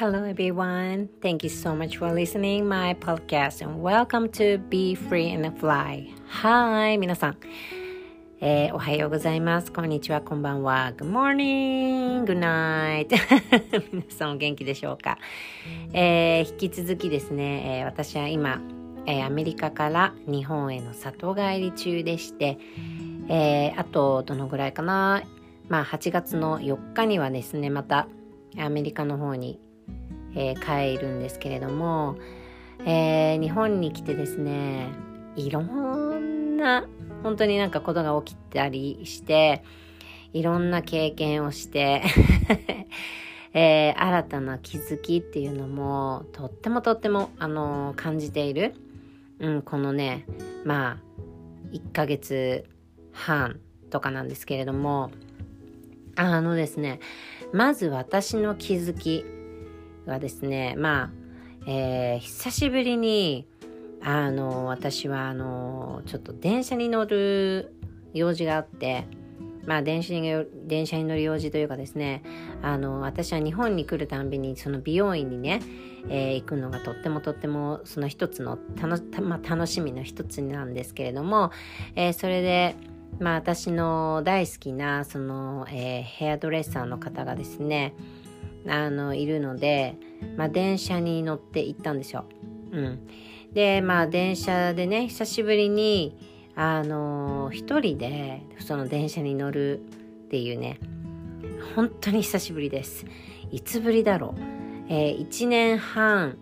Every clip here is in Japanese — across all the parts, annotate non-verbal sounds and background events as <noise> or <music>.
Hello everyone. Thank you so much for listening my podcast and welcome to Be Free and Fly. Hi 皆さん、えー、おはようございます。こんにちは、こんばんは。Good morning, good night. <laughs> 皆さんお元気でしょうか、えー、引き続きですね、えー、私は今、えー、アメリカから日本への里帰り中でして、えー、あとどのぐらいかな？まあ8月の4日にはですねまたアメリカの方にえー、帰るんですけれども、えー、日本に来てですねいろんな本当になんかことが起きたりしていろんな経験をして <laughs> えー、新たな気づきっていうのもとってもとっても、あのー、感じている、うん、このねまあ1ヶ月半とかなんですけれどもあのですねまず私の気づきはですねまあ、えー、久しぶりにあの私はあのちょっと電車に乗る用事があってまあ電車に電車に乗る用事というかですねあの私は日本に来るたんびにその美容院にね、えー、行くのがとってもとってもその一つの楽,、まあ、楽しみの一つなんですけれども、えー、それでまあ私の大好きなその、えー、ヘアドレッサーの方がですねあのいるので、まあ、電車に乗って行ったんですよ。うん、でまあ電車でね久しぶりにあの一人でその電車に乗るっていうね本当に久しぶりです。いつぶりだろう、えー、1年半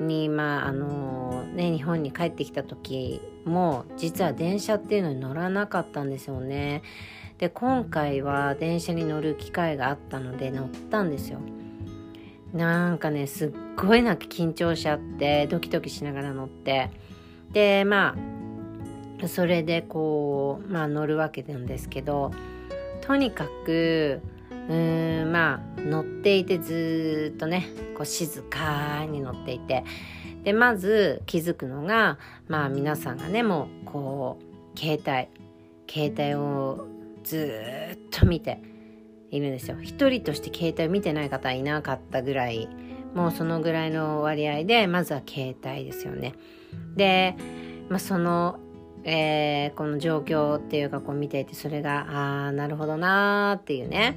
にまああのね日本に帰ってきた時も実は電車っていうのに乗らなかったんですよね。で今回は電車に乗る機会があったので乗ったんですよ。なんかねすっごいなんか緊張しちゃってドキドキしながら乗って。でまあそれでこうまあ乗るわけなんですけどとにかくうーんまあ乗っていてずっとねこう静かに乗っていて。でまず気づくのがまあ皆さんがねもうこう携帯携帯をずっと見ているんですよ。一人として携帯を見てない方はいなかったぐらい。もうそのぐらいの割合でまずは携帯ですよね。で、まあ、その、えー、この状況っていうかこう見ていてそれがああなるほどなーっていうね。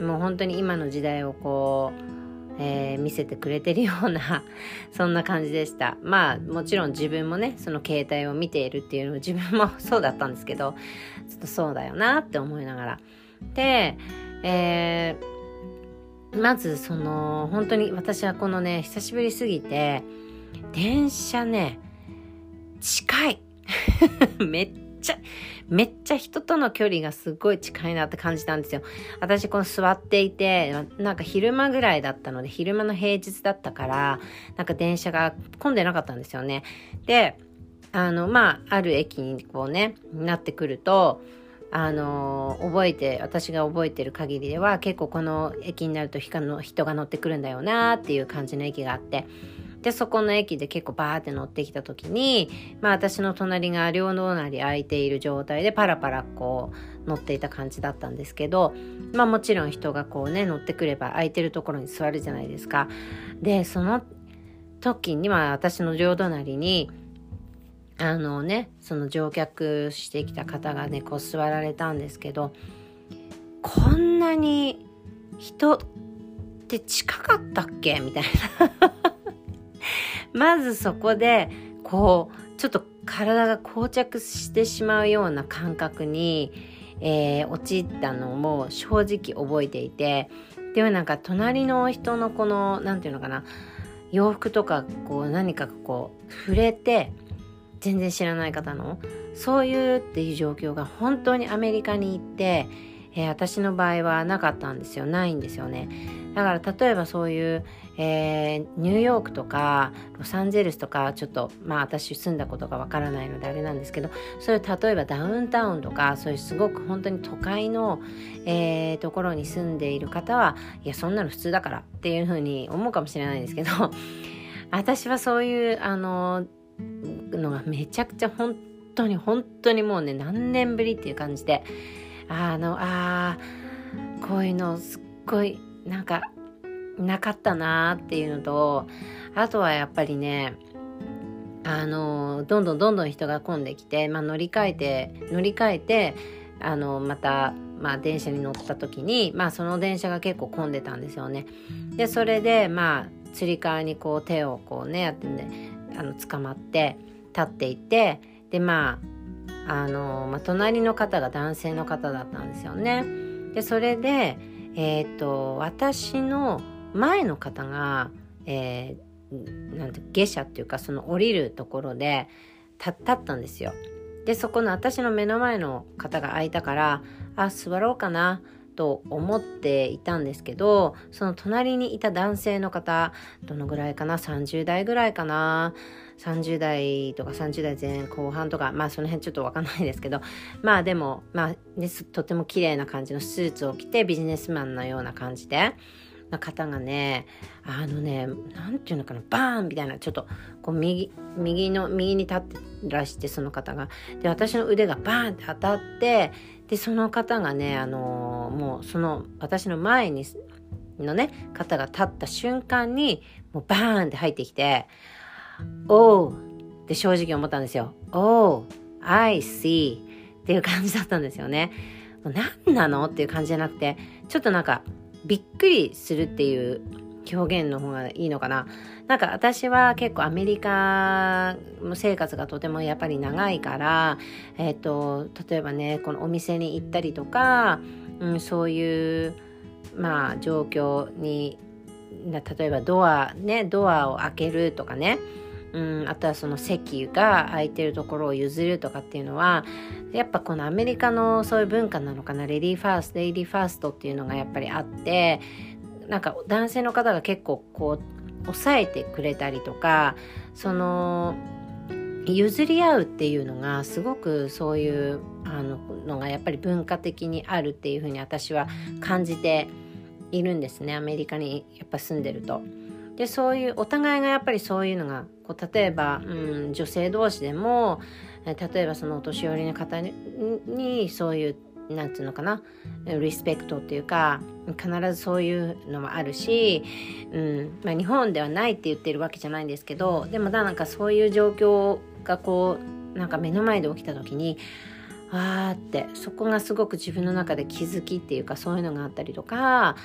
もう本当に今の時代をこうえー、見せてくれてるような <laughs> そんな感じでしたまあもちろん自分もねその携帯を見ているっていうのも自分もそうだったんですけどちょっとそうだよなって思いながら。で、えー、まずその本当に私はこのね久しぶりすぎて電車ね近い <laughs> めっちゃめっちゃ人との距離がすごい近いなって感じたんですよ。私この座っていて、なんか昼間ぐらいだったので、昼間の平日だったから、なんか電車が混んでなかったんですよね。で、あの、まあ、ある駅にこうね、なってくると、あの覚えて私が覚えてる限りでは結構この駅になると人が乗ってくるんだよなっていう感じの駅があってでそこの駅で結構バーって乗ってきた時にまあ私の隣が両隣空いている状態でパラパラこう乗っていた感じだったんですけどまあもちろん人がこうね乗ってくれば空いてるところに座るじゃないですか。でその時にまあ私の両隣にあのねその乗客してきた方がねこう座られたんですけどこんなに人って近かったっけ？みたいな。<laughs> まずそこでこうちょっと体が膠着してしまうような感覚に、えー、陥ったのも正直覚えていてでもなんか隣の人のこの何て言うのかな洋服とかこう何かこう触れて全然知らない方のそういうっていう状況が本当にアメリカに行って、えー、私の場合はなかったんですよ。ないんですよね。だから例えばそういう、えー、ニューヨークとかロサンゼルスとかちょっとまあ私住んだことがわからないのであれなんですけどそういう例えばダウンタウンとかそういうすごく本当に都会の、えー、ところに住んでいる方はいやそんなの普通だからっていうふうに思うかもしれないんですけど <laughs> 私はそういうあののがめちゃくちゃ本当に本当にもうね何年ぶりっていう感じであのあこういうのすっごいなんかなかったなっていうのとあとはやっぱりねあのどんどんどんどん人が混んできて、まあ、乗り換えて乗り換えてあのまた、まあ、電車に乗った時に、まあ、その電車が結構混んでたんですよね。でそれでまあつり革にこう手をこうねやってねあの捕まって立っていってでまああの、まあ、隣の方が男性の方だったんですよね。でそれで、えーと、私の前の方が、えー、なんて下車っていうかその降りるところで立ったんですよ。でそこの私の目の前の方が空いたからあ座ろうかなと思っていたんですけどその隣にいた男性の方どのぐらいかな30代ぐらいかな30代とか30代前後半とかまあその辺ちょっとわかんないですけどまあでもまあ、とても綺麗な感じのスーツを着てビジネスマンのような感じでな方がねあのね何て言うのかなバーンみたいなちょっとこう右右の右に立ってらしてその方がで私の腕がバーンって当たってでその方がねあのー、もうその私の前にのね方が立った瞬間にもうバーンって入ってきて「おう」って正直思ったんですよ。「おう I see」っていう感じだったんですよね。何なの？っていう感じじゃなくてちょっとなんかびっくりするっていう表現の方がいいのかな。なんか私は結構アメリカの生活がとてもやっぱり長いから、えっ、ー、と、例えばね、このお店に行ったりとか、うん、そういう、まあ状況に、例えばドア、ね、ドアを開けるとかね、うん、あとはその席が空いてるところを譲るとかっていうのはやっぱこのアメリカのそういう文化なのかなレディーファーストレディーファーストっていうのがやっぱりあってなんか男性の方が結構こう押さえてくれたりとかその譲り合うっていうのがすごくそういうあののがやっぱり文化的にあるっていうふうに私は感じているんですねアメリカにやっぱ住んでると。でそういうお互いがやっぱりそういうのがこう例えば、うん、女性同士でも例えばそのお年寄りの方にそういうなんていうのかなリスペクトっていうか必ずそういうのもあるし、うんまあ、日本ではないって言ってるわけじゃないんですけどでもなんかそういう状況がこうなんか目の前で起きた時にあーってそこがすごく自分の中で気づきっていうかそういうのがあったりとか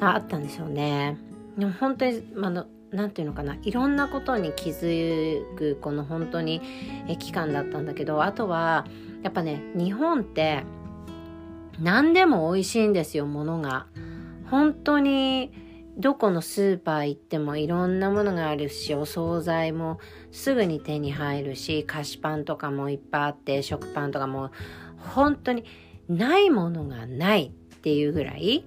あったんですよね。でも本当に、まあ何て言うのかないろんなことに気づくこの本当に期間だったんだけどあとはやっぱね日本って何でも美味しいんですよものが。本当にどこのスーパー行ってもいろんなものがあるしお惣菜もすぐに手に入るし菓子パンとかもいっぱいあって食パンとかも本当にないものがないっていうぐらい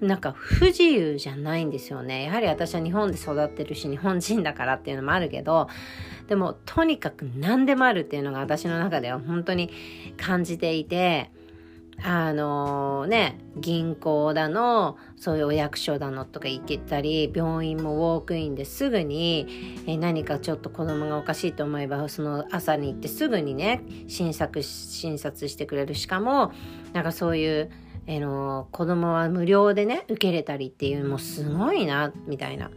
なんか不自由じゃないんですよね。やはり私は日本で育ってるし日本人だからっていうのもあるけどでもとにかく何でもあるっていうのが私の中では本当に感じていてあのね、銀行だの、そういうお役所だのとか行けたり、病院もウォークインですぐに、え何かちょっと子供がおかしいと思えば、その朝に行ってすぐにね、診察、診察してくれる。しかも、なんかそういう、えの、子供は無料でね、受けれたりっていう、もうすごいな、みたいな。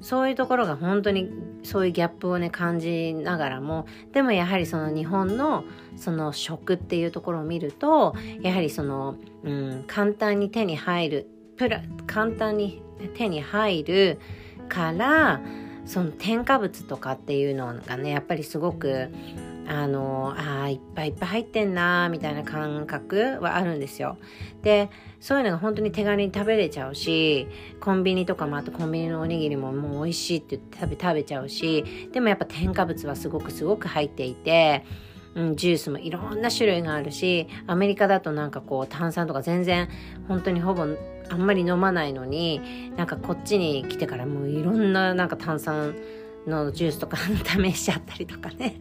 そういうところが本当にそういうギャップをね感じながらもでもやはりその日本のその食っていうところを見るとやはりその、うん、簡単に手に入るプラ簡単に手に入るからその添加物とかっていうのがねやっぱりすごくあのあいっぱいいっぱい入ってんなみたいな感覚はあるんですよ。でそういうのが本当に手軽に食べれちゃうしコンビニとかもあとコンビニのおにぎりももう美味しいって言って食べ食べちゃうしでもやっぱ添加物はすごくすごく入っていて。うん、ジュースもいろんな種類があるしアメリカだとなんかこう炭酸とか全然本当にほぼあんまり飲まないのになんかこっちに来てからもういろんななんか炭酸のジュースとか <laughs> 試しちゃったりとかね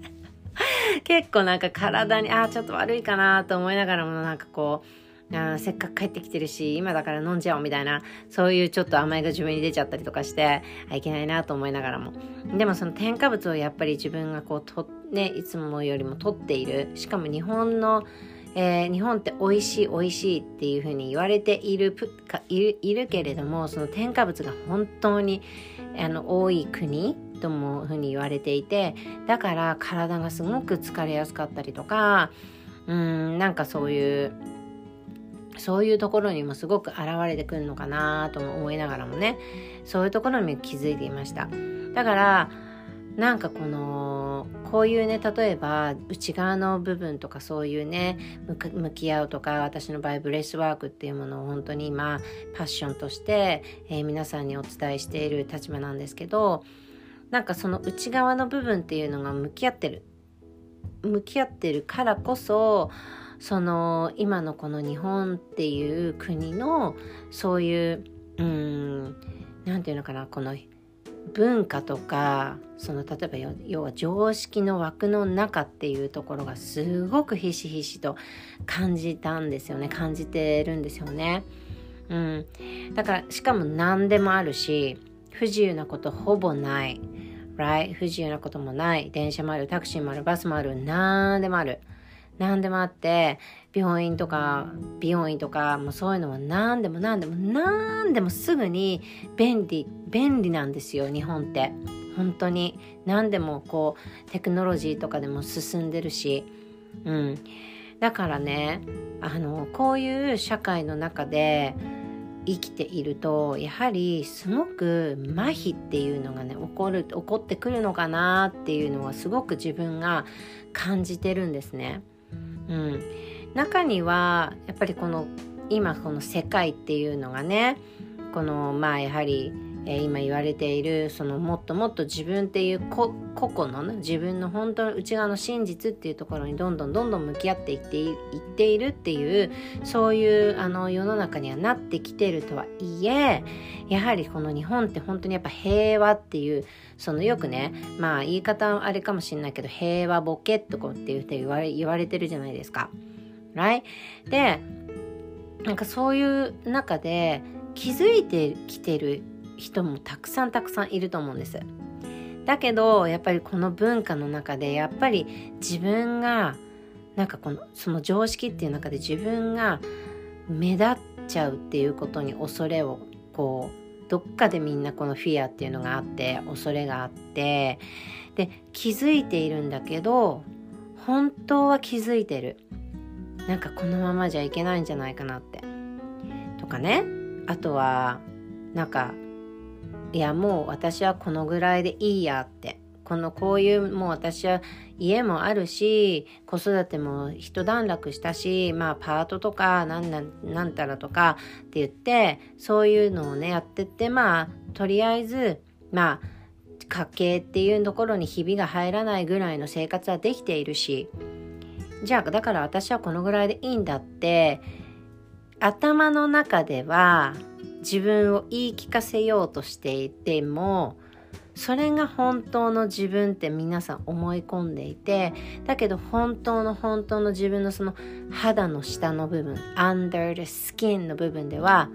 <laughs> 結構なんか体にああちょっと悪いかなと思いながらもなんかこうあせっかく帰ってきてるし今だから飲んじゃおうみたいなそういうちょっと甘えが自分に出ちゃったりとかしてあいけないなと思いながらも。でもその添加物をやっぱり自分がこうとねいつもよりも取っている。しかも日本のえー、日本って美味しい美味しいっていうふうに言われているかいるいるけれどもその添加物が本当にあの多い国ともふうに言われていてだから体がすごく疲れやすかったりとかうんなんかそういうそういうところにもすごく現れてくるのかなとも思いながらもねそういうところに気づいていました。だからなんかこのこういうね例えば内側の部分とかそういうね向き合うとか私の場合 breathwork っていうものを本当に今パッションとして、えー、皆さんにお伝えしている立場なんですけどなんかその内側の部分っていうのが向き合ってる向き合ってるからこそその今のこの日本っていう国のそういううん何て言うのかなこの文化とかその例えば要は常識の枠の中っていうところがすごくひしひしと感じたんですよね感じてるんですよね。うん、だからしかも何でもあるし不自由なことほぼない。Right? 不自由なこともない。電車もある、タクシーもある、バスもある、なんでもある。何でもあって、病院とか、美容院とか、もうそういうのは何でも何でも何でもすぐに便利、便利なんですよ、日本って。本当に。何でもこう、テクノロジーとかでも進んでるし。うん。だからね、あの、こういう社会の中で、生きているとやはりすごく麻痺っていうのがね起こる起こってくるのかなっていうのはすごく自分が感じてるんですね。うん、中にはやっぱりこの今この世界っていうのがねこのまあやはりえ、今言われているそのもっともっと自分っていう個々の、ね、自分の本当の内側の真実っていうところにどんどんどんどん向き合っていっていっているっていうそういうあの世の中にはなってきてるとはいえやはりこの日本って本当にやっぱ平和っていうそのよくねまあ言い方あれかもしれないけど平和ボケとこって言って言われ言われてるじゃないですか。right? でなんかそういう中で気づいてきてる人もたくさんたくさんいると思うんです。だけどやっぱりこの文化の中でやっぱり自分がなんかこのその常識っていう中で自分が目立っちゃうっていうことに恐れをこうどっかでみんなこのフィアっていうのがあって恐れがあってで気づいているんだけど本当は気づいてる。なんかこのままじゃいけないんじゃないかなって。とかね。あとはなんかいやもう私はこのぐらいでいいやって。このこういうもう私は家もあるし子育ても一段落したしまあパートとかなんなんなんたらとかって言ってそういうのをねやってってまあとりあえずまあ家計っていうところにひびが入らないぐらいの生活はできているし。じゃあだから私はこのぐらいでいいんだって頭の中では自分を言い聞かせようとしていてもそれが本当の自分って皆さん思い込んでいてだけど本当の本当の自分のその肌の下の部分 under the skin の部分では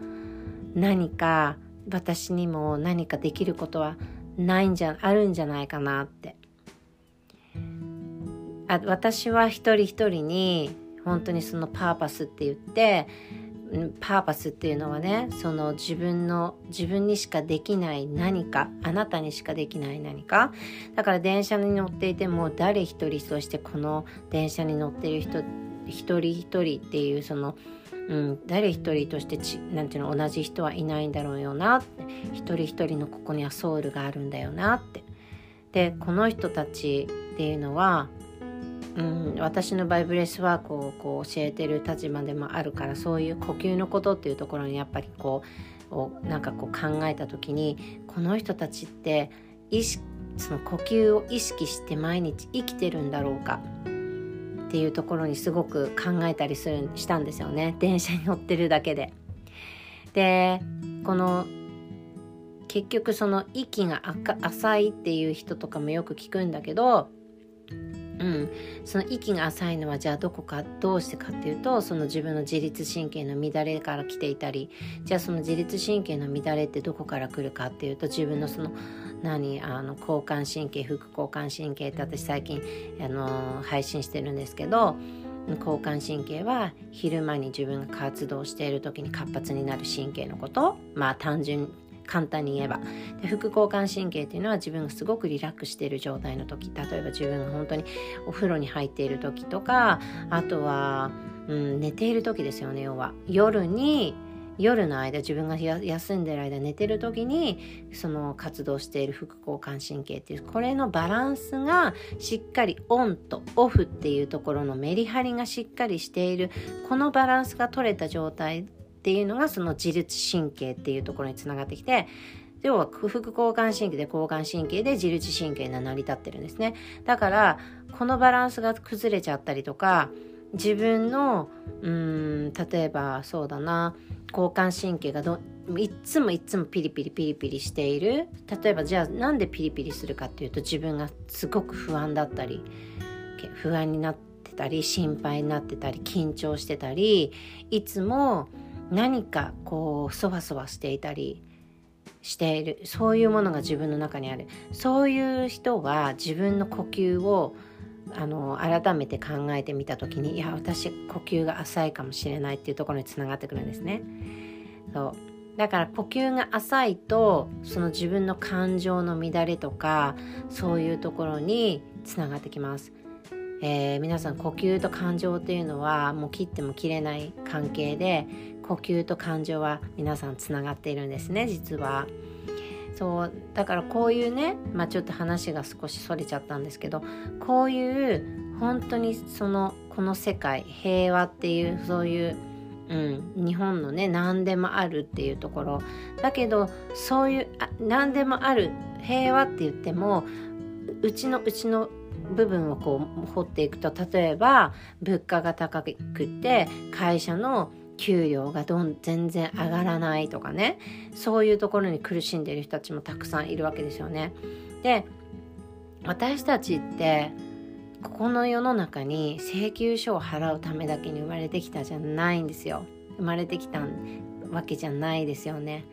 何か私にも何かできることはないんじゃあるんじゃないかなって。あ私は一人一人に本当にそのパーパスって言ってパーパスっていうのはねその自分の自分にしかできない何かあなたにしかできない何か。だから電車に乗っていても誰一人そしてこの電車に乗ってる人一人一人っていうそのうん、誰一人としてちなんていうの同じ人はいないんだろうよな。って一人一人の個々には soul があるんだよなって。でこの人たちっていうのはうん、私のバイ breathwork をこう教えてる立場でもあるからそういう呼吸のことっていうところにやっぱりこうなんかこう考えた時にこの人たちって意識その呼吸を意識して毎日生きてるんだろうかっていうところにすごく考えたりするしたんですよね電車に乗ってるだけで。でこの結局その息が浅いっていう人とかもよく聞くんだけどうん、その息が浅いのはじゃあどこかどうしてかっていうとその自分の自律神経の乱れから来ていたりじゃあその自律神経の乱れってどこから来るかっていうと自分のその何あの交感神経副交感神経って私最近あの配信してるんですけど交感神経は昼間に自分が活動している時に活発になる神経のこと。まあ単純簡単に言えば。で副交感神経っていうのは自分がすごくリラックスしている状態の時。例えば自分が本当にお風呂に入っている時とかあとは、うん、寝ている時ですよね要は。夜に夜の間自分が休んでる間寝てる時にその活動している副交感神経っていうこれのバランスがしっかりオンとオフっていうところのメリハリがしっかりしている。このバランスが取れた状態っていうのがその自律神経っていうところにつながってきて要は副交感神経で交感神経で自律神経が成り立ってるんですね。だからこのバランスが崩れちゃったりとか自分のうん例えばそうだな交感神経がどいっつもいっつもピリピリピリピリしている。例えばじゃあなんでピリピリするかっていうと自分がすごく不安だったり不安になってたり心配になってたり緊張してたりいつも何かこうそわそわしていたりしているそういうものが自分の中にあるそういう人は自分の呼吸をあの改めて考えてみた時にいや私呼吸が浅いかもしれないっていうところにつながってくるんですね。そうだから呼吸が浅いとその自分の感情の乱れとかそういうところにつながってきます。えー、皆さん呼吸と感情っていうのはもう切っても切れない関係で呼吸と感情は皆さんつながっているんですね実は。そうだからこういうね、まあ、ちょっと話が少しそれちゃったんですけどこういう本当にそのこの世界平和っていうそういう、うん、日本のね何でもあるっていうところだけどそういうあ何でもある平和って言ってもうちのうちの部分をこう掘っていくと例えば物価が高くて会社の給料がどん全然上がらないとかねそういうところに苦しんでいる人たちもたくさんいるわけですよね。で私たちってここの世の中に請求書を払うためだけに生まれてきたじゃないんですよ。生まれてきたわけじゃないですよね。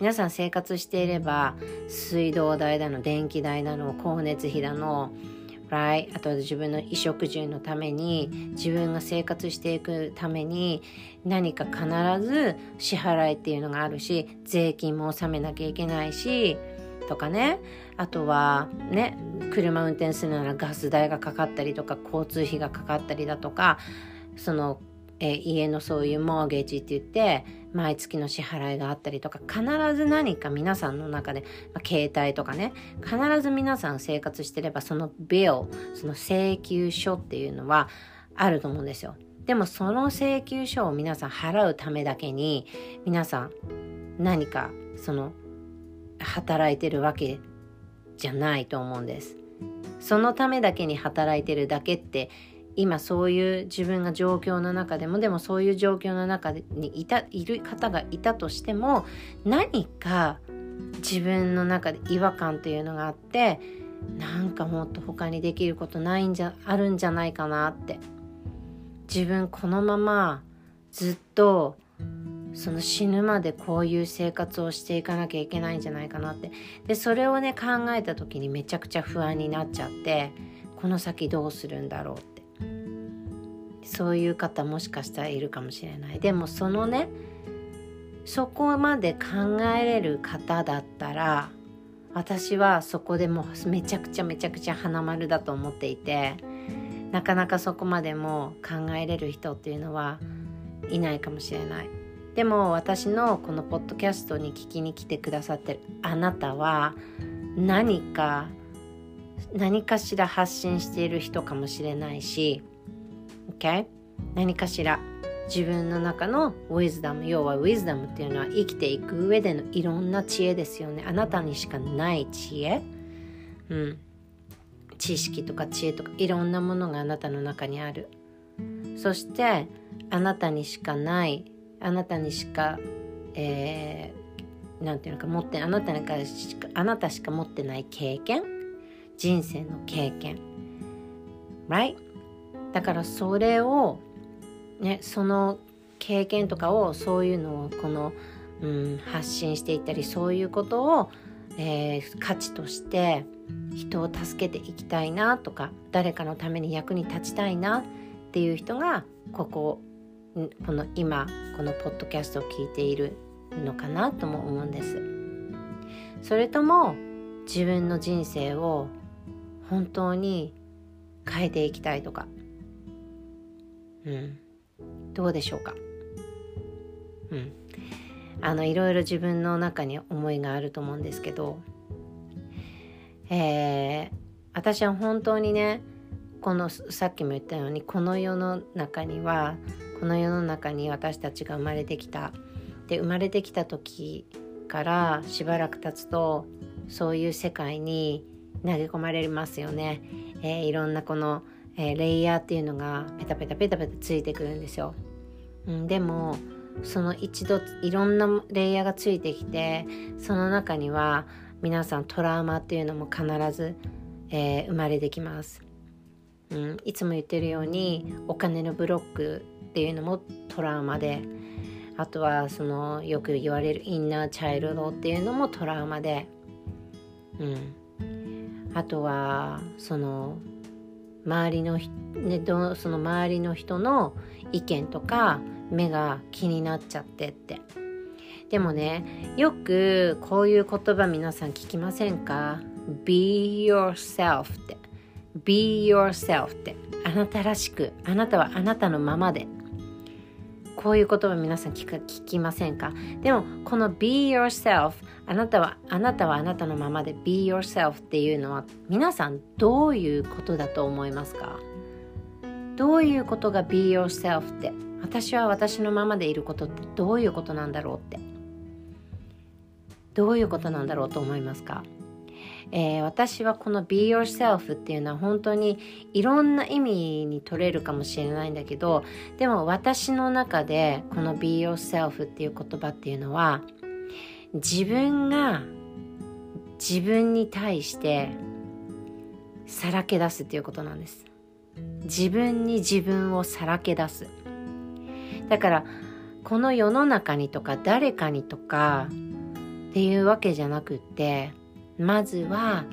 皆さん生活していれば水道代だの電気代だの光熱費だの right? あとは自分の衣食住のために自分が生活していくために何か必ず支払いっていうのがあるし税金も納めなきゃいけないしとかねあとはね車運転するならガス代がかかったりとか交通費がかかったりだとかそのえ家のそういうモーゲージって言って毎月の支払いがあったりとか必ず何か皆さんの中で、まあ、携帯とかね必ず皆さん生活してればそのビルその請求書っていうのはあると思うんですよ。でもその請求書を皆さん払うためだけに皆さん何かその働いてるわけじゃないと思うんです。そのためだけに働いてるだけって今そういう自分が状況の中でもでもそういう状況の中にいたいる方がいたとしても何か自分の中で違和感というのがあってなんかもっと他にできることないんじゃあるんじゃないかなって。自分このままずっとその死ぬまでこういう生活をしていかなきゃいけないんじゃないかなって。でそれをね考えた時にめちゃくちゃ不安になっちゃってこの先どうするんだろうって。そういう方もしかしたらいるかもしれない。でもそのねそこまで考えれる方だったら私はそこでもうめちゃくちゃめちゃくちゃ花丸だと思っていてなかなかそこまでも考えれる人っていうのはいないかもしれない。でも私のこのポッドキャストに聞きに来てくださってるあなたは何か何かしら発信している人かもしれないし Okay? 何かしら。自分の中のウィズダム。要はウィズダムっていうのは生きていく上でのいろんな知恵ですよね。あなたにしかない知恵、うん、知識とか知恵とかいろんなものがあなたの中にある。そしてあなたにしかない。あなたにしか、えー、なんていうのか持ってあなたかしかあなたしか持ってない経験。人生の経験。Right? だからそれをねその経験とかをそういうのをこの、うん、発信していったりそういうことを、えー、価値として人を助けていきたいなとか誰かのために役に立ちたいなっていう人がこここの今このポッドキャストを聞いているのかなとも思うんです。それとも自分の人生を本当に変えていきたいとかうん。どうでしょうか？うん。あのいろいろ自分の中に思いがあると思うんですけどえー、私は本当にねこのさっきも言ったようにこの世の中にはこの世の中に私たちが生まれてきた。で生まれてきた時からしばらく経つとそういう世界に投げ込まれますよね、えー、いろんなこの、えー、レイヤーっていうのがペタペタペタペタついてくるんですよ、うん、でもその一度いろんなレイヤーがついてきてその中には皆さんトラウマっていうのも必ず、えー、生まれてきます、うん、いつも言ってるようにお金のブロックっていうのもトラウマであとはそのよく言われるインナーチャイルドっていうのもトラウマで、うん、あとはその周りの、ね、どその周りの人の意見とか目が気になっちゃってって。でもねよくこういう言葉皆さん聞きませんか ?Be yourself って。Be yourself って。あなたらしくあなたはあなたのままで。こういう言葉皆さん聞か聞きませんか？でもこの Be yourself あなたはあなたはあなたのままで Be yourself っていうのは皆さんどういうことだと思いますか？どういうことが Be yourself って？私は私のままでいることってどういうことなんだろうって？どういうことなんだろうと思いますか？えー、私はこの Be Yourself っていうのは本当にいろんな意味に取れるかもしれないんだけどでも私の中でこの Be Yourself っていう言葉っていうのは自分が自分に対してさらけ出すっていうことなんです。自分に自分をさらけ出す。だからこの世の中にとか誰かにとかっていうわけじゃなくってまずは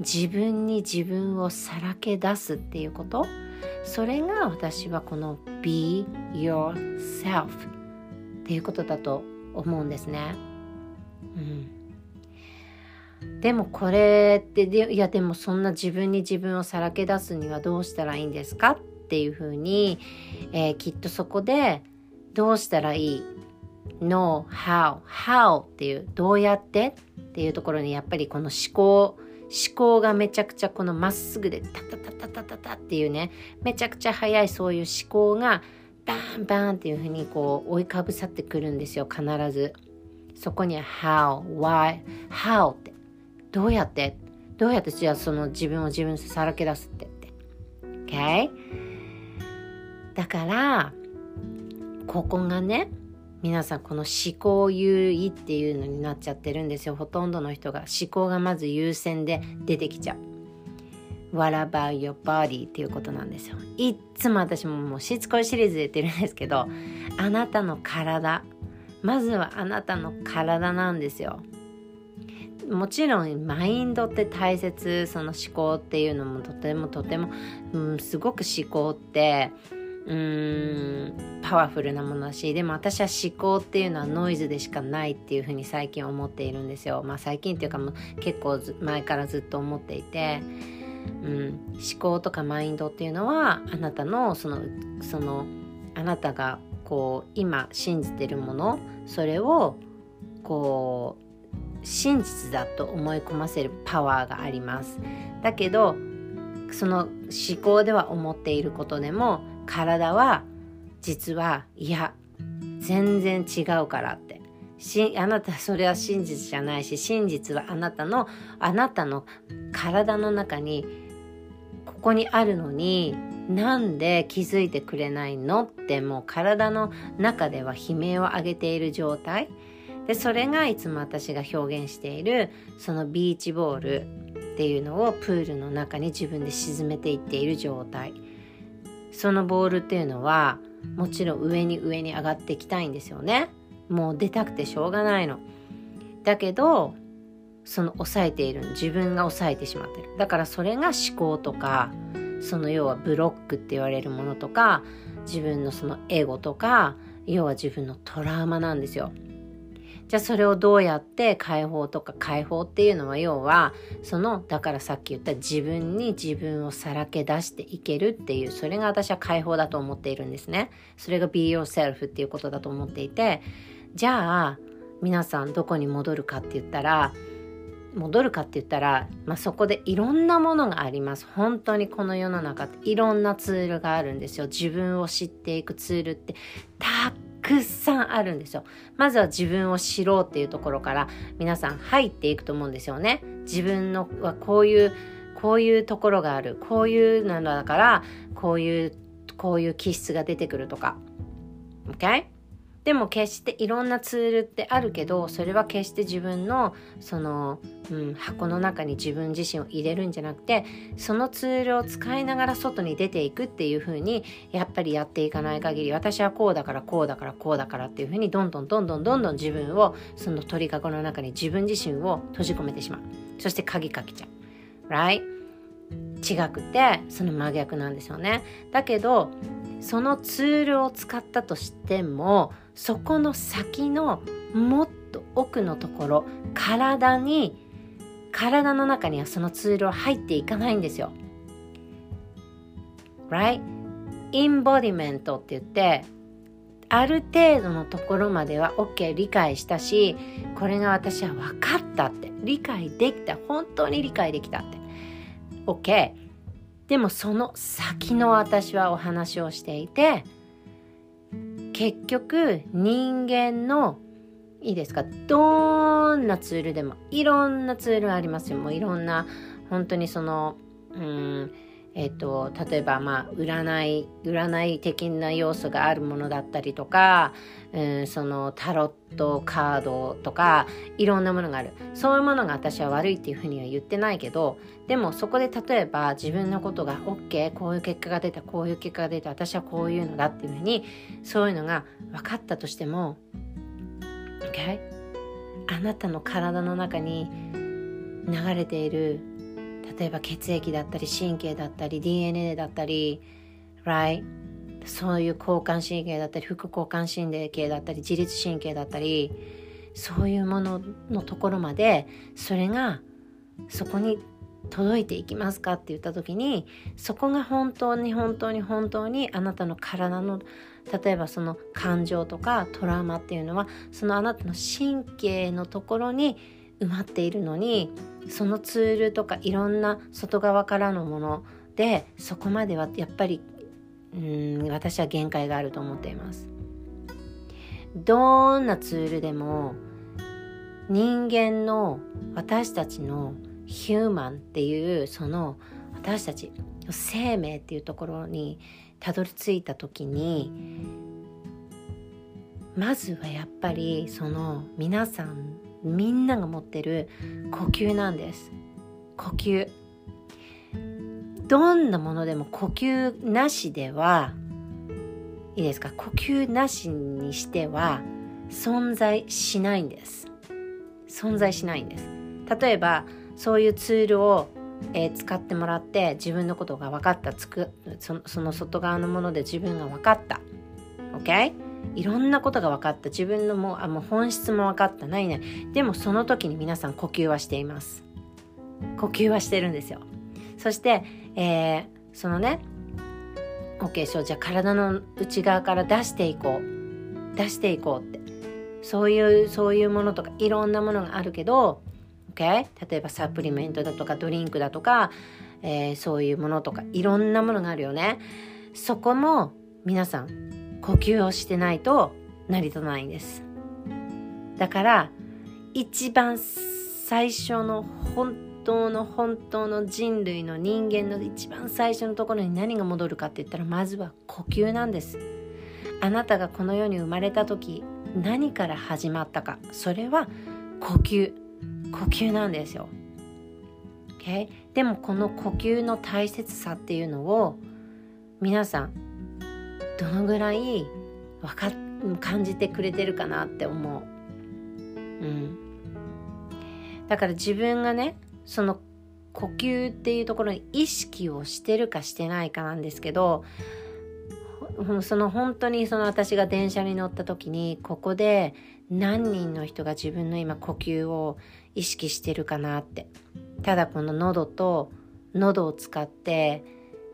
自分に自分をさらけ出すっていうこと。それが私はこの Be yourself っていうことだと思うんですね。うん、でもこれってでいやでもそんな自分に自分をさらけ出すにはどうしたらいいんですかっていうふうに、えー、きっとそこでどうしたらいい No, how, how っていうどうやってっていうところにやっぱりこの思考思考がめちゃくちゃこのまっすぐでタタタタタタタっていうねめちゃくちゃ速いそういう思考がバンバンっていうふうにこう追いかぶさってくるんですよ必ず。そこに how, why, how って。どうやって？どうやってじゃあその自分を自分さらけ出すってって。OK? だからここがね皆さんこの思考優位っていうのになっちゃってるんですよ。ほとんどの人が。思考がまず優先で出てきちゃう。What about your body? っていうことなんですよ。いつも私ももうしつこいシリーズで言ってるんですけどあなたの体。まずはあなたの体なんですよ。もちろんマインドって大切その思考っていうのもとてもとても、うん、すごく思考ってうーんパワフルなものだしでも私は思考っていうのはノイズでしかないっていうふうに最近思っているんですよ。まあ最近っていうかもう結構前からずっと思っていて、うん、思考とかマインドっていうのはあなたのそのそのあなたがこう今信じてるものそれをこう真実だと思い込ませるパワーがあります。だけどその思考では思っていることでも体は実はいや全然違うからって。しあなたそれは真実じゃないし真実はあなたのあなたの体の中にここにあるのになんで気づいてくれないの？ってもう体の中では悲鳴を上げている状態。でそれがいつも私が表現しているそのビーチボールっていうのをプールの中に自分で沈めていっている状態。そのボールっていうのはもちろん上に上に上がっていきたいんですよね。もう出たくてしょうがないの。だけどその抑えている自分が抑えてしまってる。だからそれが思考とかその要はブロックって言われるものとか自分のそのエゴとか要は自分のトラウマなんですよ。じゃあそれをどうやって解放とか解放っていうのは要はそのだからさっき言った自分に自分をさらけ出していけるっていうそれが私は解放だと思っているんですね。それが be yourself っていうことだと思っていてじゃあ皆さんどこに戻るかって言ったら戻るかって言ったら、まあ、そこでいろんなものがあります。本当にこの世の中っていろんなツールがあるんですよ。自分を知っていくツールってたくさんあるんですよ。まずは自分を知ろうっていうところから皆さん入っていくと思うんですよね。自分のはこういうこういうところがある。こういうなのだからこういうこういう気質が出てくるとか。OK? でも決していろんなツールってあるけどそれは決して自分のその、うん、箱の中に自分自身を入れるんじゃなくてそのツールを使いながら外に出ていくっていう風にやっぱりやっていかない限り私はこうだからこうだからこうだからっていう風にどんどんどんどんどんどん自分をその鳥かごの中に自分自身を閉じ込めてしまう。そして鍵かけちゃう。Right? 違くてその真逆なんですよね。だけどそのツールを使ったとしてもそこの先のもっと奥のところ体に体の中にはそのツールは入っていかないんですよ。Right? インボディメントって言ってある程度のところまでは OK 理解したしこれが私は分かったって理解できた本当に理解できたって OK でもその先の私はお話をしていて結局人間のいいですかどんなツールでもいろんなツールありますよ。もういろんな本当にそのうんえっ、と例えばまあ占い占い的な要素があるものだったりとか、うん、そのタロットカードとかいろんなものがある。そういうものが私は悪いっていうふうには言ってないけどでもそこで例えば自分のことが OK こういう結果が出たこういう結果が出た私はこういうのだっていうふうにそういうのが分かったとしても OK あなたの体の中に流れている例えば血液だったり神経だったり DNA だったり right そういう交感神経だったり副交感神経だったり自律神経だったりそういうもののところまでそれがそこに届いていきますかって言った時にそこが本当に本当に本当にあなたの体の例えばその感情とかトラウマっていうのはそのあなたの神経のところに埋まっているのにそのツールとかいろんな外側からのものでそこまではやっぱりうん私は限界があると思っています。どんなツールでも人間の私たちのヒューマンっていうその私たち生命っていうところにたどり着いた時にまずはやっぱりその皆さんみんなが持ってる呼吸なんです。呼吸。どんなものでも呼吸なしではいいですか？呼吸なしにしては存在しないんです。存在しないんです。例えばそういうツールを、えー、使ってもらって自分のことが分かったつくそその外側のもので自分が分かった。OK? いろんなことが分かった。自分のもあもう本質も分かった。ないない。でもその時に皆さん呼吸はしています。呼吸はしてるんですよ。そして、えー、そのね OK そうじゃあ体の内側から出していこう。出していこうって。そういうそういうものとかいろんなものがあるけど OK 例えばサプリメントだとかドリンクだとか、えー、そういうものとかいろんなものがあるよね。そこも皆さん呼吸をしてないと成り立たないんです。だから一番最初の本当の本当の人類の人間の一番最初のところに何が戻るかって言ったらまずは呼吸なんです。あなたがこの世に生まれた時何から始まったか。それは呼吸。呼吸なんですよ、okay? でもこの呼吸の大切さっていうのを皆さんどのぐらいわか感じてくれてるかなって思う。うん、だから自分がねその呼吸っていうところに意識をしてるかしてないかなんですけどその本当にその私が電車に乗った時にここで何人の人が自分の今呼吸を意識してるかなってただこの喉と喉を使って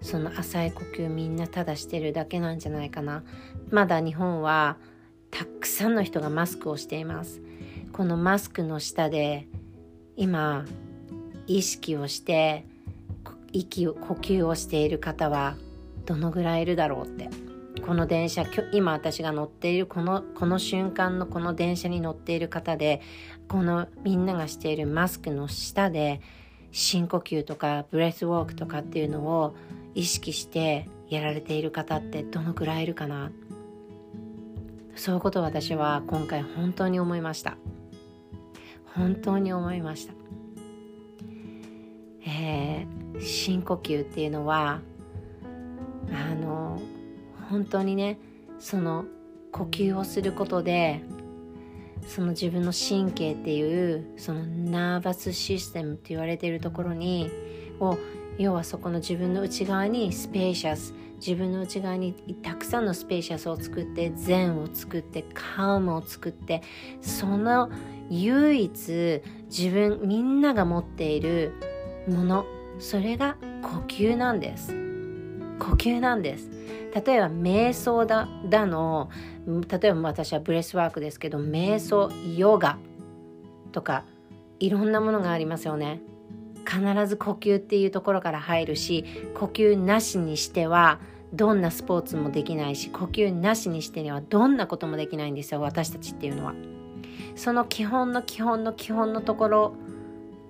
その浅い呼吸みんなただしてるだけなんじゃないかな。まだ日本はたくさんの人がマスクをしています。このマスクの下で今意識をして息を呼吸をしている方はどのぐらいいるだろうって。この電車今私が乗っているこのこの瞬間のこの電車に乗っている方でこのみんながしているマスクの下で深呼吸とかブレスウォークとかっていうのを意識してやられている方ってどのくらいいるかな。そういうことを私は今回本当に思いました。本当に思いました。えー、深呼吸っていうのはあの本当にねその呼吸をすることでその自分の神経っていうそのナーバスシステムって言われているところにを要はそこの自分の内側にスペーシャス自分の内側にたくさんのスペーシャスを作って善を作ってカームを作ってその唯一自分みんなが持っているものそれが呼吸なんです。呼吸なんです。例えば瞑想だだの例えば私は breathwork ですけど瞑想ヨガとかいろんなものがありますよね。必ず呼吸っていうところから入るし呼吸なしにしてはどんなスポーツもできないし呼吸なしにしてにはどんなこともできないんですよ私たちっていうのは。その基本の基本の基本のところ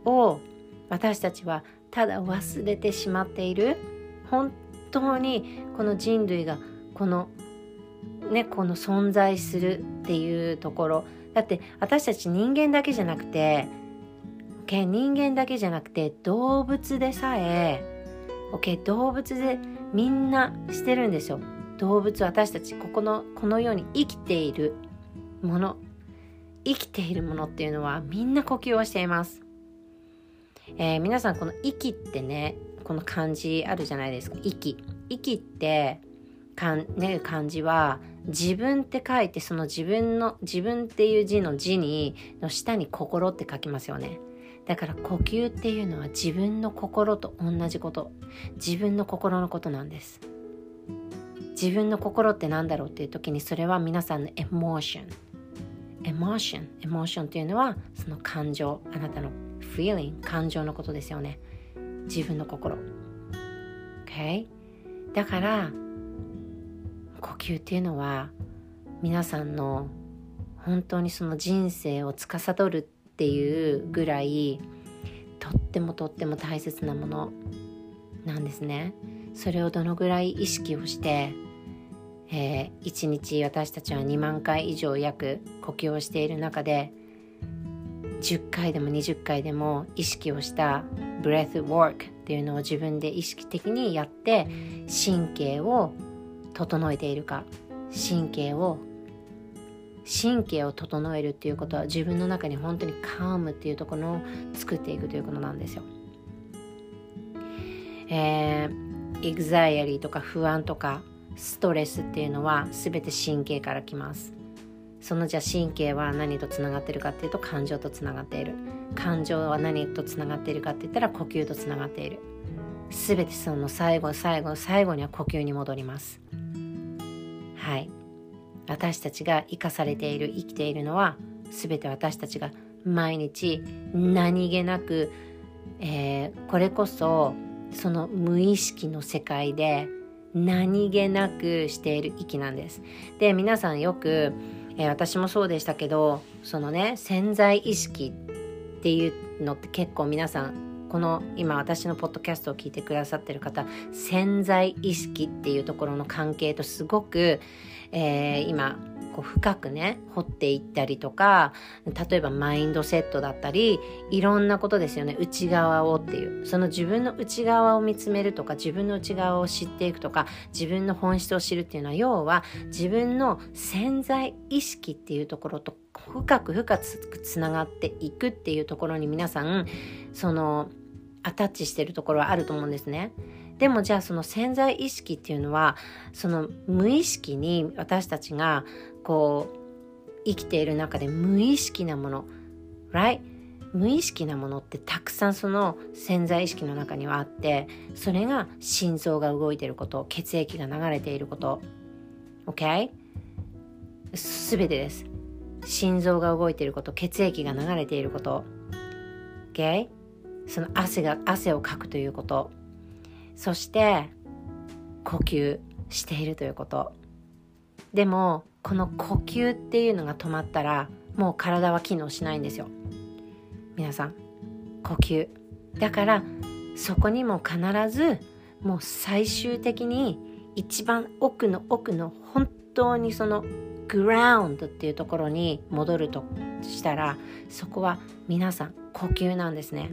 を私たちはただ忘れてしまっている。本当にこの人類がこのねこの存在するっていうところ。だって私たち人間だけじゃなくて、OK、人間だけじゃなくて動物でさえ、OK、動物でみんなしてるんですよ。動物私たちここのこのように生きているもの。生きているものっていうのはみんな呼吸をしています、えー、皆さんこの息ってねこの漢字あるじゃないですか。息。息ってかん、ね、漢字は自分って書いてその自分の自分っていう字の字にの下に心って書きますよね。だから呼吸っていうのは自分の心と同じこと。自分の心のことなんです。自分の心って何だろうっていう時にそれは皆さんのエモーションエモーションエモーションっていうのはその感情あなたの feeling 感情のことですよね。自分の心。OK だから呼吸っていうのは皆さんの本当にその人生を司るっていうぐらいとってもとっても大切なものなんですね。それをどのぐらい意識をして、えー、1日私たちは2万回以上約呼吸をしている中で10回でも20回でも意識をした breathwork っていうのを自分で意識的にやって神経を整えているか神経を神経を整えるっていうことは自分の中に本当に calm っていうところを作っていくということなんですよ。えー、エグザイアリーとか不安とかストレスっていうのは全て神経から来ます。そのじゃあ神経は何とつながってるかっていうと感情とつながっている感情は何とつながっているかって言ったら呼吸とつながっている全てその最後最後最後には呼吸に戻りますはい私たちが生かされている生きているのは全て私たちが毎日何気なく、えー、これこそその無意識の世界で何気なくしている息なんです。で皆さんよくえー、私もそうでしたけどそのね潜在意識っていうのって結構皆さんこの今私のポッドキャストを聞いてくださってる方潜在意識っていうところの関係とすごく、えー、今こう深くね掘っていったりとか例えばマインドセットだったりいろんなことですよね内側をっていうその自分の内側を見つめるとか自分の内側を知っていくとか自分の本質を知るっていうのは要は自分の潜在意識っていうところと深く深くつながっていくっていうところに皆さんそのアタッチしてるところはあると思うんですね。でもじゃあその潜在意識っていうのはその無意識に私たちがこう生きている中で無意識なもの right 無意識なものってたくさんその潜在意識の中にはあってそれが心臓が動いていること血液が流れていること OK? すべてです心臓が動いていること血液が流れていること OK? その汗が汗をかくということそして呼吸しているということ。でもこの呼吸っていうのが止まったらもう体は機能しないんですよ。皆さん呼吸。だからそこにも必ずもう最終的に一番奥の奥の本当にそのグラウンドっていうところに戻るとしたらそこは皆さん呼吸なんですね。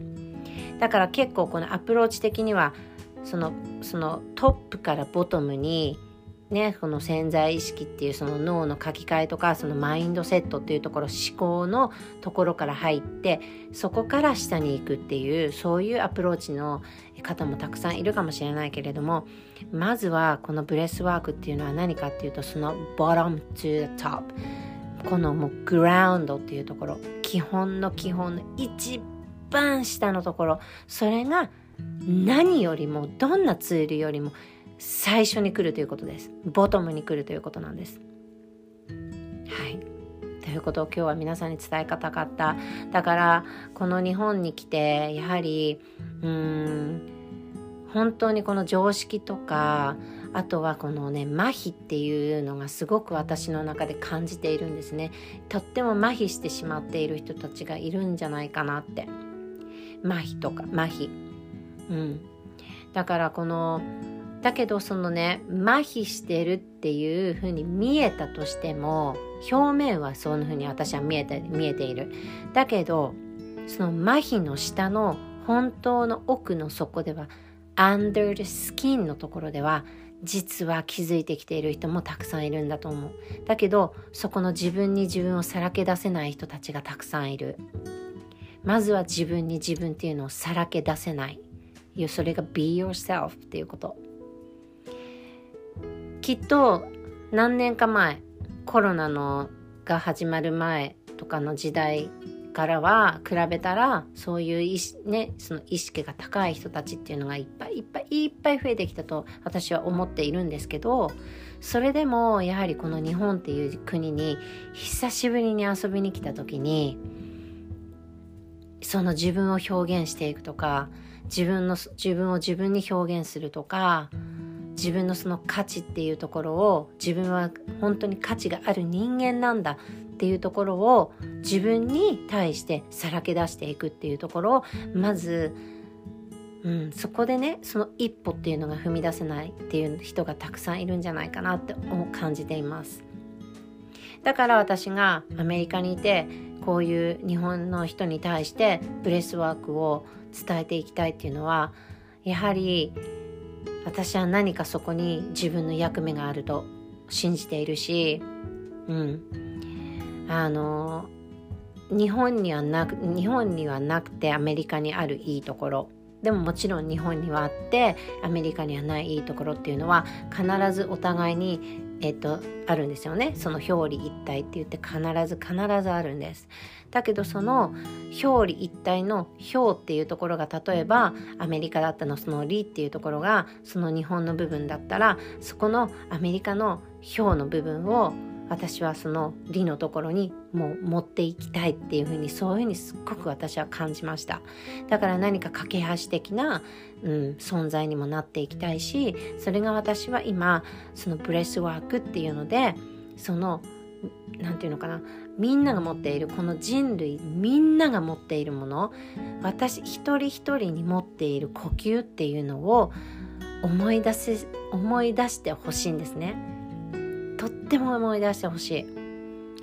だから結構このアプローチ的にはそのそのトップからボトムにね、この潜在意識っていうその脳の書き換えとかそのマインドセットっていうところ思考のところから入ってそこから下に行くっていうそういうアプローチの方もたくさんいるかもしれないけれどもまずはこの breathwork っていうのは何かっていうとその bottom to the top このもう ground っていうところ基本の基本の一番下のところそれが何よりもどんなツールよりも最初に来るということです。ボトムに来るということなんです。はい。ということを今日は皆さんに伝え方かった。だからこの日本に来てやはりうん本当にこの常識とかあとはこのね麻痺っていうのがすごく私の中で感じているんですね。とっても麻痺してしまっている人たちがいるんじゃないかなって。麻痺とか麻痺。うん。だからこのだけどそのね麻痺してるっていう風に見えたとしても表面はそんな風に私は見えて見えている。だけどその麻痺の下の本当の奥の底では under the skin のところでは実は気づいてきている人もたくさんいるんだと思う。だけどそこの自分に自分をさらけ出せない人たちがたくさんいる。まずは自分に自分っていうのをさらけ出せない。それが be yourself っていうこと。きっと何年か前コロナのが始まる前とかの時代からは比べたらそういう意,、ね、その意識が高い人たちっていうのがいっぱいいっぱいいっぱい増えてきたと私は思っているんですけどそれでもやはりこの日本っていう国に久しぶりに遊びに来た時にその自分を表現していくとか自分の自分を自分に表現するとか自分のその価値っていうところを自分は本当に価値がある人間なんだっていうところを自分に対してさらけ出していくっていうところをまず、うん、そこでねその一歩っていうのが踏み出せないっていう人がたくさんいるんじゃないかなって感じています。だから私がアメリカにいてこういう日本の人に対して breathwork を伝えていきたいっていうのはやはり私は何かそこに自分の役目があると信じているし、うん、あの日本にはなく日本にはなくてアメリカにあるいいところ。でももちろん日本にはあってアメリカにはないいいところっていうのは必ずお互いにえっと、あるんですよね。その表裏一体って言って必ず必ずあるんです。だけどその表裏一体の表っていうところが例えばアメリカだったのその理っていうところがその日本の部分だったらそこのアメリカの表の部分を私はその理のところにもう持っていきたいっていうふうにそういうふうにすっごく私は感じましただから何か架け橋的な、うん、存在にもなっていきたいしそれが私は今その breathwork っていうのでその何て言うのかなみんなが持っているこの人類みんなが持っているもの私一人一人に持っている呼吸っていうのを思い出せ思い出してほしいんですね。とっても思い出してほしい。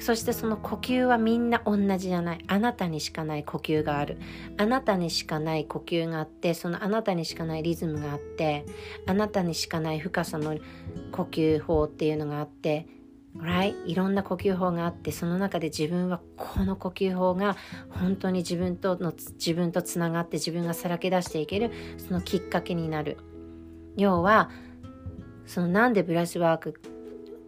そしてその呼吸はみんな同じじゃない。あなたにしかない呼吸がある。あなたにしかない呼吸があってそのあなたにしかないリズムがあってあなたにしかない深さの呼吸法っていうのがあって r いろんな呼吸法があってその中で自分はこの呼吸法が本当に自分との自分とつながって自分がさらけ出していけるそのきっかけになる。要はそのなんでブレスワーク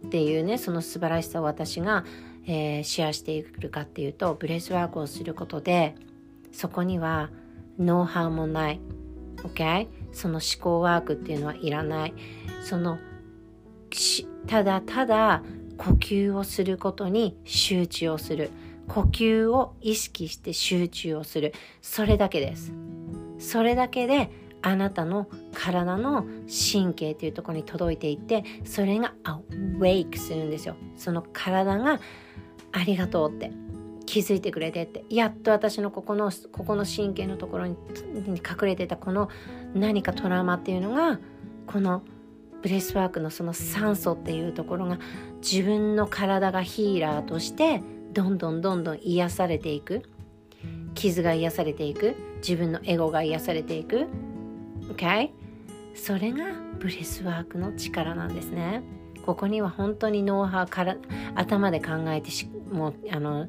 っていうねその素晴らしさを私が、えー、シェアしていくかっていうとブレスワークをすることでそこにはノウハウもない。OK? その思考ワークっていうのはいらない。そのただただ呼吸をすることに集中をする。呼吸を意識して集中をする。それだけです。それだけであなたの体の神経というところに届いていてそれが awake するんですよ。その体がありがとうって気づいてくれてって。やっと私のここのここの神経のところに隠れてたこの何かトラウマっていうのがこのブレスワークのその酸素っていうところが自分の体がヒーラーとしてどんどんどんどん癒されていく。傷が癒されていく。自分のエゴが癒されていく。OK? それがブレスワークの力なんですね。ここには本当にノウハウから頭で考えてもうあの、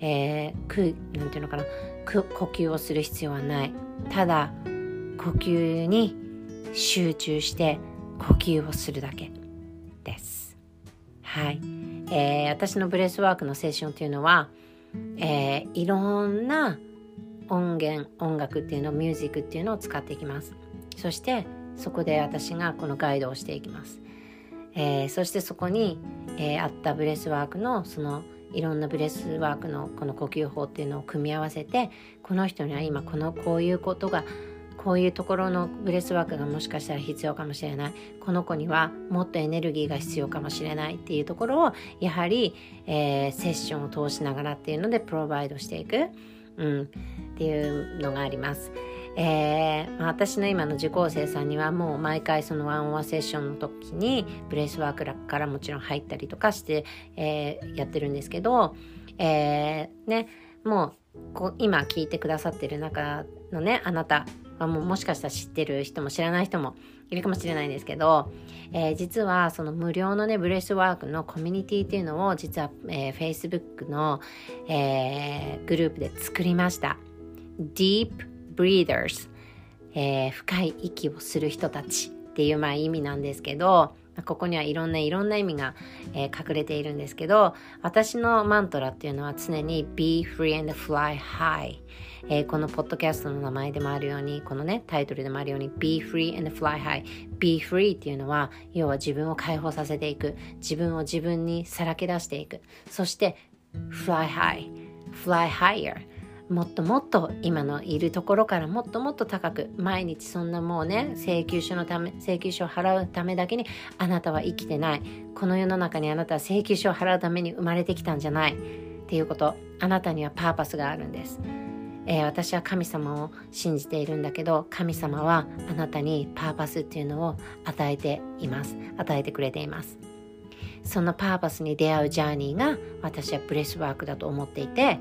えー、くなんていうのかな。呼吸をする必要はない。ただ呼吸に集中して呼吸をするだけ。です。はい、えー、私のブレスワークのセッションというのは、えー、いろんな音源音楽っていうのミュージックっていうのを使っていきます。そしてそこで私がこのガイドをしていきます、えー、そしてそこに、えー、あったブレスワークのそのいろんなブレスワークのこの呼吸法っていうのを組み合わせてこの人には今このこういうことがこういうところのブレスワークがもしかしたら必要かもしれない。この子にはもっとエネルギーが必要かもしれない。っていうところをやはり、えー、セッションを通しながらっていうので provide していく、うん、っていうのがあります。えー、私の今の受講生さんにはもう毎回その one on one セッションの時にブレスワークからもちろん入ったりとかして、えー、やってるんですけど、えー、ねもうこ今聞いてくださってる中のねあなたはもうもしかしたら知ってる人も知らない人もいるかもしれないんですけど、えー、実はその無料のねブレスワークのコミュニティっていうのを実は、えー、Facebook の、えー、グループで作りました。Deep Breathers、えー、深い息をする人たちっていうまあ意味なんですけどここにはいろんないろんな意味が、えー、隠れているんですけど私のマントラっていうのは常に Be free and fly high えー、このポッドキャストの名前でもあるように、このね、タイトルでもあるように、Be free and fly high。Be free っていうのは、要は自分を解放させていく。自分を自分にさらけ出していく。そして、fly high。fly higher。もっともっと今のいるところからもっともっと高く毎日そんなもうね請求書のため請求書を払うためだけにあなたは生きてない。この世の中にあなたは請求書を払うために生まれてきたんじゃない。っていうこと。あなたには purpose があるんです。えー、私は神様を信じているんだけど神様はあなたに purpose っていうのを与えています。与えてくれています。その purpose に出会う journey が私はブレスワークだと思っていて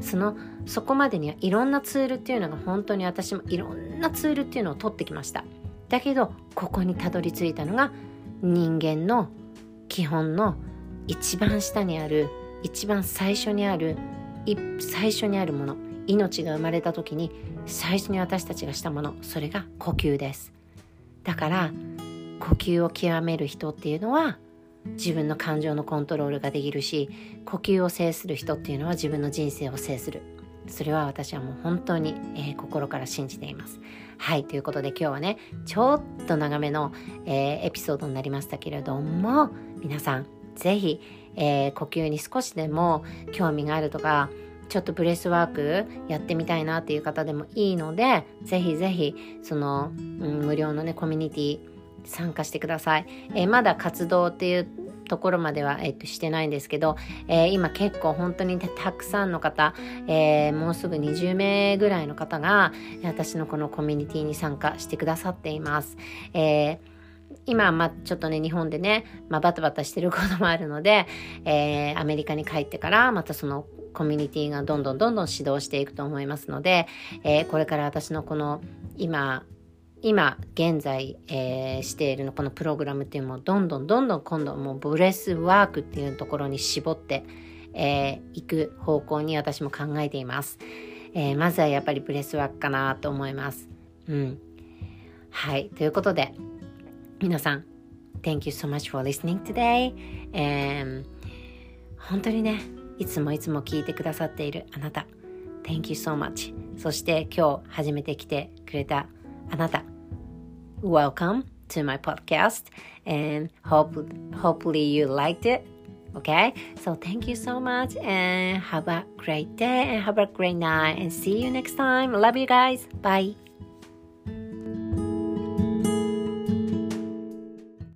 そのそこまでにはいろんなツールっていうのが本当に私もいろんなツールっていうのを取ってきました。だけどここにたどり着いたのが人間の基本の一番下にある一番最初にある最初にあるもの命が生まれた時に最初に私たちがしたものそれが呼吸です。だから呼吸を極める人っていうのは自分の感情のコントロールができるし呼吸を制する人っていうのは自分の人生を制する。それは私はもう本当に、えー、心から信じています。はいということで今日はねちょっと長めの、えー、エピソードになりましたけれども皆さん是非、えー、呼吸に少しでも興味があるとかちょっとブレスワークやってみたいなっていう方でもいいので、ぜひぜひ、その、うん、無料のね、コミュニティ参加してください。えー、まだ活動っていうところまでは、えっと、してないんですけど、えー、今結構本当にたくさんの方、えー、もうすぐ20名ぐらいの方が私のこのコミュニティに参加してくださっています。えー今、まあ、ちょっとね、日本でね、まあ、バタバタしてることもあるので、えー、アメリカに帰ってから、またそのコミュニティがどんどんどんどん始動していくと思いますので、えー、これから私のこの今今現在、えー、しているのこのプログラムっていうのもどんどんどんどん今度もうブレスワークっていうところに絞ってい、えー、く方向に私も考えています、えー、まずはやっぱりブレスワークかなと思います。うん。はい。ということで皆さん Thank you so much for listening today、and 本当にねいつもいつも聞いてくださっているあなた Thank you so much そして今日初めて来てくれたあなた Welcome to my podcast and hope, hopefully you liked it. Okay, so thank you so much and have a great day and have a great night and see you next time. Love you guys. Bye.